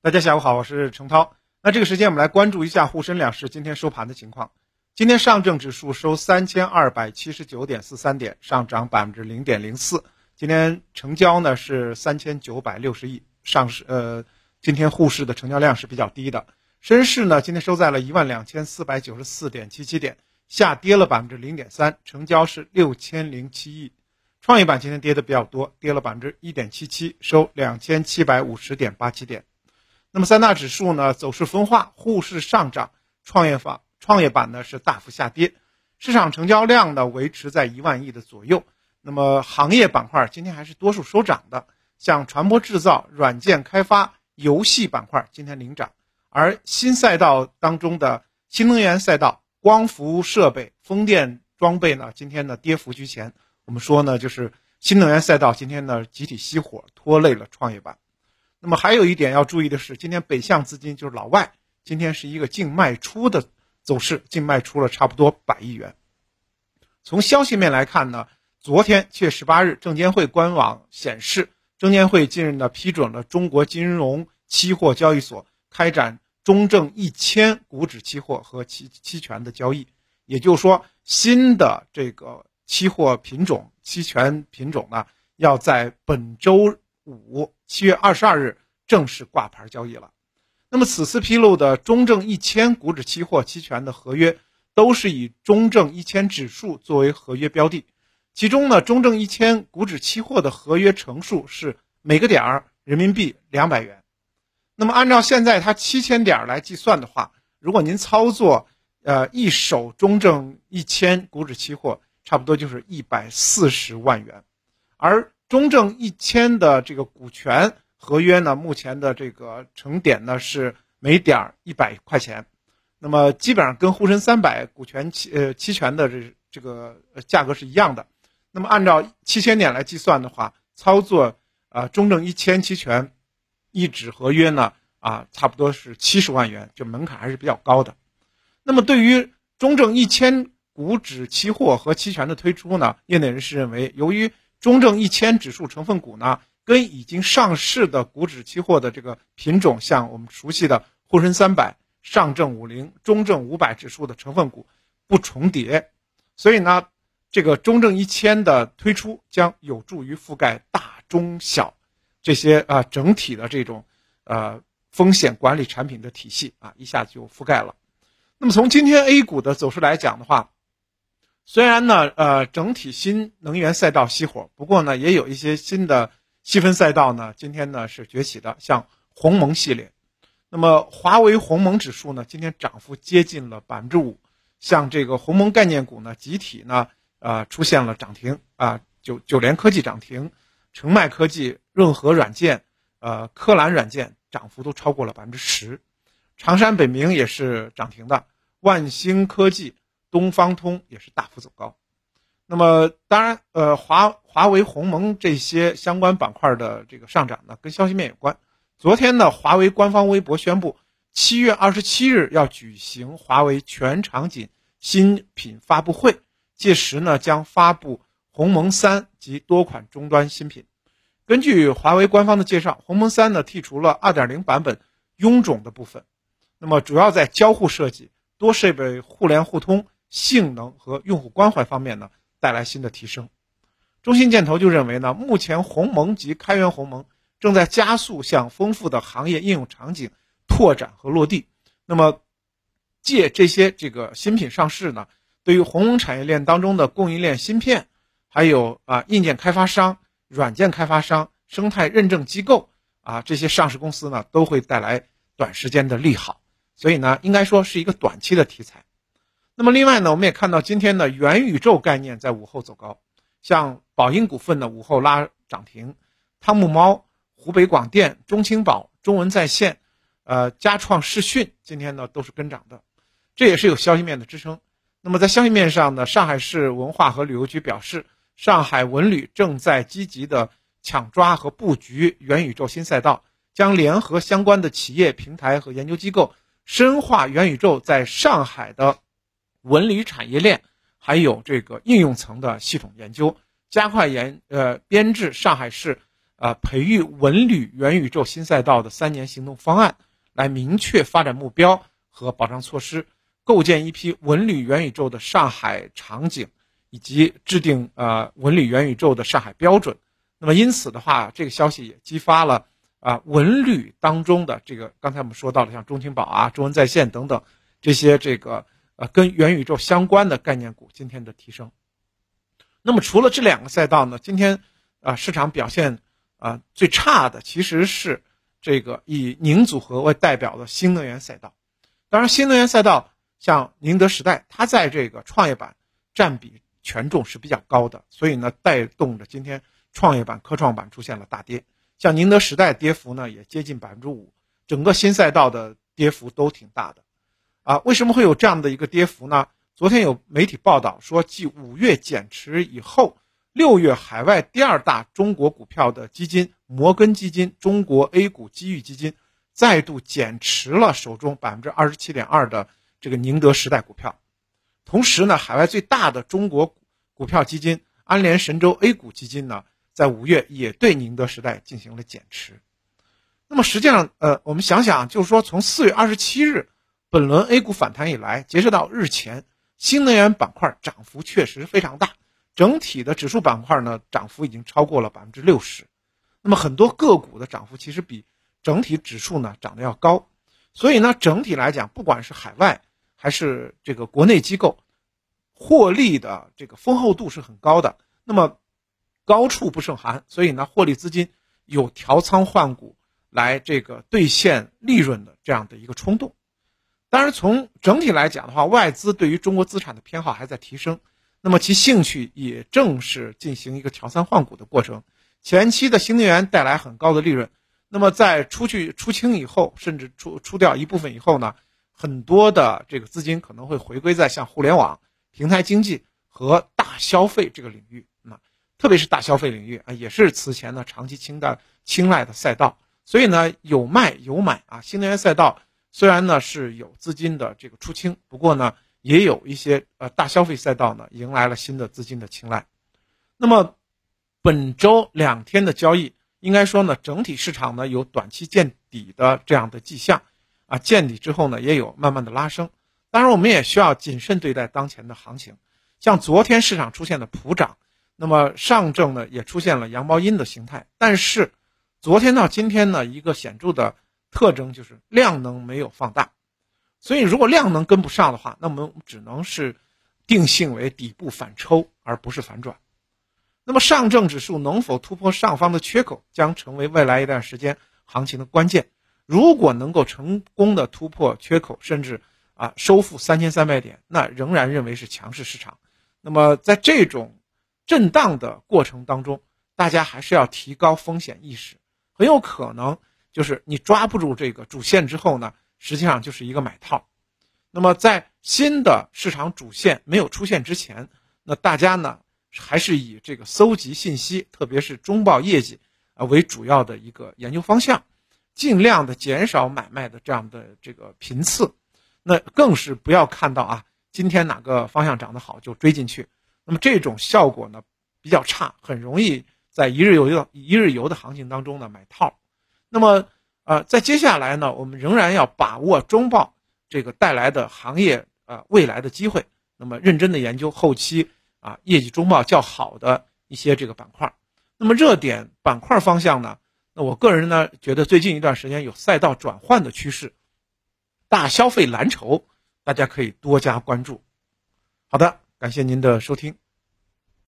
大家下午好，我是程涛。那这个时间我们来关注一下沪深两市今天收盘的情况。今天上证指数收三千二百七十九点四三点，上涨百分之零点零四。今天成交呢是三千九百六十亿，上市呃，今天沪市的成交量是比较低的。深市呢今天收在了一万两千四百九十四点七七点，下跌了百分之零点三，成交是六千零七亿。创业板今天跌的比较多，跌了百分之一点七七，收两千七百五十点八七点。那么三大指数呢走势分化，沪市上涨，创业板。创业板呢是大幅下跌，市场成交量呢维持在一万亿的左右。那么行业板块今天还是多数收涨的，像船舶制造、软件开发、游戏板块今天领涨，而新赛道当中的新能源赛道、光伏设备、风电装备呢，今天呢跌幅居前。我们说呢，就是新能源赛道今天呢集体熄火，拖累了创业板。那么还有一点要注意的是，今天北向资金就是老外，今天是一个净卖出的。走势净卖出了差不多百亿元。从消息面来看呢，昨天七月十八日，证监会官网显示，证监会近日呢批准了中国金融期货交易所开展中证一千股指期货和期期权的交易。也就是说，新的这个期货品种、期权品种呢，要在本周五七月二十二日正式挂牌交易了。那么此次披露的中证一千股指期货期权的合约，都是以中证一千指数作为合约标的，其中呢，中证一千股指期货的合约乘数是每个点儿人民币两百元。那么按照现在它七千点来计算的话，如果您操作，呃，一手中证一千股指期货，差不多就是一百四十万元，而中证一千的这个股权。合约呢，目前的这个成点呢是每点一百块钱，那么基本上跟沪深三百股权期呃期权的这这个价格是一样的。那么按照七千点来计算的话，操作啊中证一千期权一纸合约呢啊差不多是七十万元，就门槛还是比较高的。那么对于中证一千股指期货和期权的推出呢，业内人士认为，由于中证一千指数成分股呢。跟已经上市的股指期货的这个品种，像我们熟悉的沪深三百、上证五零、中证五百指数的成分股不重叠，所以呢，这个中证一千的推出将有助于覆盖大中小这些啊整体的这种呃风险管理产品的体系啊，一下子就覆盖了。那么从今天 A 股的走势来讲的话，虽然呢呃整体新能源赛道熄火，不过呢也有一些新的。细分赛道呢，今天呢是崛起的，像鸿蒙系列。那么华为鸿蒙指数呢，今天涨幅接近了百分之五。像这个鸿蒙概念股呢，集体呢，呃，出现了涨停啊，九九联科技涨停，澄迈科技、润和软件、呃，科蓝软件涨幅都超过了百分之十。长山北明也是涨停的，万兴科技、东方通也是大幅走高。那么当然，呃，华华为、鸿蒙这些相关板块的这个上涨呢，跟消息面有关。昨天呢，华为官方微博宣布，七月二十七日要举行华为全场景新品发布会，届时呢将发布鸿蒙三及多款终端新品。根据华为官方的介绍，鸿蒙三呢剔除了二点零版本臃肿的部分，那么主要在交互设计、多设备互联互通、性能和用户关怀方面呢。带来新的提升，中信建投就认为呢，目前鸿蒙及开源鸿蒙正在加速向丰富的行业应用场景拓展和落地。那么，借这些这个新品上市呢，对于鸿蒙产业链当中的供应链芯片，还有啊硬件开发商、软件开发商、生态认证机构啊这些上市公司呢，都会带来短时间的利好。所以呢，应该说是一个短期的题材。那么另外呢，我们也看到今天的元宇宙概念在午后走高，像宝鹰股份呢午后拉涨停，汤姆猫、湖北广电、中青宝、中文在线，呃，佳创视讯今天呢都是跟涨的，这也是有消息面的支撑。那么在消息面上呢，上海市文化和旅游局表示，上海文旅正在积极的抢抓和布局元宇宙新赛道，将联合相关的企业、平台和研究机构，深化元宇宙在上海的。文旅产业链还有这个应用层的系统研究，加快研呃编制上海市呃培育文旅元宇宙新赛道的三年行动方案，来明确发展目标和保障措施，构建一批文旅元宇宙的上海场景，以及制定呃文旅元宇宙的上海标准。那么因此的话，这个消息也激发了啊文旅当中的这个刚才我们说到的像中青宝啊、中文在线等等这些这个呃跟元宇宙相关的概念股今天的提升。那么除了这两个赛道呢，今天啊市场表现啊最差的其实是这个以宁组合为代表的新能源赛道。当然，新能源赛道像宁德时代，它在这个创业板占比权重是比较高的，所以呢带动着今天。创业板、科创板出现了大跌，像宁德时代跌幅呢也接近百分之五，整个新赛道的跌幅都挺大的，啊，为什么会有这样的一个跌幅呢？昨天有媒体报道说，继五月减持以后，六月海外第二大中国股票的基金摩根基金中国 A 股机遇基金再度减持了手中百分之二十七点二的这个宁德时代股票，同时呢，海外最大的中国股票基金安联神州 A 股基金呢。在五月也对宁德时代进行了减持，那么实际上，呃，我们想想，就是说，从四月二十七日本轮 A 股反弹以来，截止到日前，新能源板块涨幅确实非常大，整体的指数板块呢，涨幅已经超过了百分之六十。那么很多个股的涨幅其实比整体指数呢涨得要高，所以呢，整体来讲，不管是海外还是这个国内机构，获利的这个丰厚度是很高的。那么高处不胜寒，所以呢，获利资金有调仓换股来这个兑现利润的这样的一个冲动。当然，从整体来讲的话，外资对于中国资产的偏好还在提升，那么其兴趣也正是进行一个调仓换股的过程。前期的新能源带来很高的利润，那么在出去出清以后，甚至出出掉一部分以后呢，很多的这个资金可能会回归在像互联网、平台经济和大消费这个领域。那特别是大消费领域啊，也是此前呢长期青睐青睐的赛道，所以呢有卖有买啊。新能源赛道虽然呢是有资金的这个出清，不过呢也有一些呃大消费赛道呢迎来了新的资金的青睐。那么本周两天的交易，应该说呢整体市场呢有短期见底的这样的迹象啊，见底之后呢也有慢慢的拉升。当然我们也需要谨慎对待当前的行情，像昨天市场出现的普涨。那么上证呢也出现了阳毛阴的形态，但是昨天到今天呢一个显著的特征就是量能没有放大，所以如果量能跟不上的话，那么只能是定性为底部反抽而不是反转。那么上证指数能否突破上方的缺口，将成为未来一段时间行情的关键。如果能够成功的突破缺口，甚至啊收复三千三百点，那仍然认为是强势市场。那么在这种震荡的过程当中，大家还是要提高风险意识，很有可能就是你抓不住这个主线之后呢，实际上就是一个买套。那么在新的市场主线没有出现之前，那大家呢还是以这个搜集信息，特别是中报业绩啊为主要的一个研究方向，尽量的减少买卖的这样的这个频次。那更是不要看到啊，今天哪个方向涨得好就追进去。那么这种效果呢比较差，很容易在一日游的一日游的行情当中呢买套。那么呃，在接下来呢，我们仍然要把握中报这个带来的行业呃未来的机会。那么认真的研究后期啊业绩中报较好的一些这个板块。那么热点板块方向呢，那我个人呢觉得最近一段时间有赛道转换的趋势，大消费蓝筹大家可以多加关注。好的。感谢您的收听。